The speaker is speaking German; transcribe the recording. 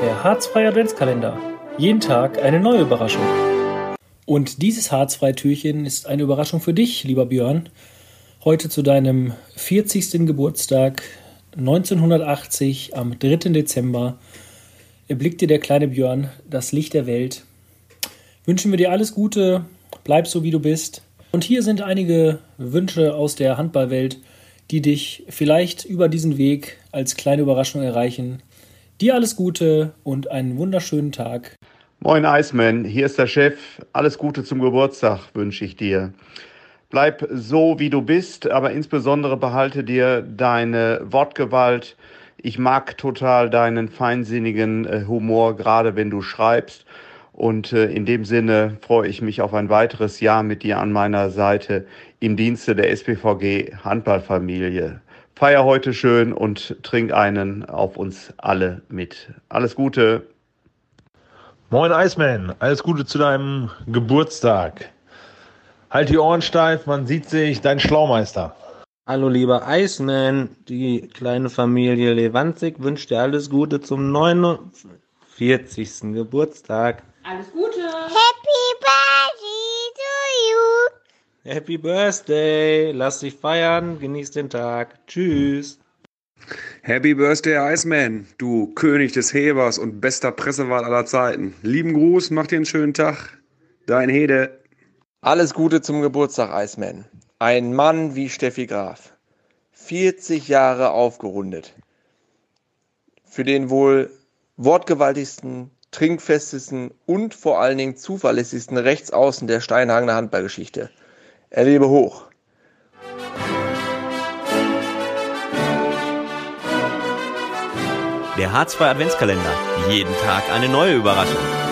Der Harzfreie Adventskalender. Jeden Tag eine neue Überraschung. Und dieses Harzfrei-Türchen ist eine Überraschung für dich, lieber Björn. Heute zu deinem 40. Geburtstag 1980 am 3. Dezember erblickte der kleine Björn das Licht der Welt. Wünschen wir dir alles Gute, bleib so wie du bist. Und hier sind einige Wünsche aus der Handballwelt, die dich vielleicht über diesen Weg als kleine Überraschung erreichen. Dir alles Gute und einen wunderschönen Tag. Moin Iceman, hier ist der Chef. Alles Gute zum Geburtstag wünsche ich dir. Bleib so, wie du bist, aber insbesondere behalte dir deine Wortgewalt. Ich mag total deinen feinsinnigen äh, Humor, gerade wenn du schreibst. Und äh, in dem Sinne freue ich mich auf ein weiteres Jahr mit dir an meiner Seite im Dienste der SPVG Handballfamilie. Feier heute schön und trink einen auf uns alle mit. Alles Gute. Moin Iceman, alles Gute zu deinem Geburtstag. Halt die Ohren steif, man sieht sich, dein Schlaumeister. Hallo lieber Iceman, die kleine Familie Lewandzig wünscht dir alles Gute zum 49. Geburtstag. Alles Gute! Happy Happy Birthday, lass dich feiern, genieß den Tag. Tschüss. Happy Birthday, Iceman, du König des Hebers und bester Pressewart aller Zeiten. Lieben Gruß, mach dir einen schönen Tag. Dein Hede. Alles Gute zum Geburtstag, Iceman. Ein Mann wie Steffi Graf. 40 Jahre aufgerundet. Für den wohl wortgewaltigsten, trinkfestesten und vor allen Dingen zuverlässigsten Rechtsaußen der Steinhagener Handballgeschichte. Er lebe hoch. Der Harzfreie Adventskalender. Jeden Tag eine neue Überraschung.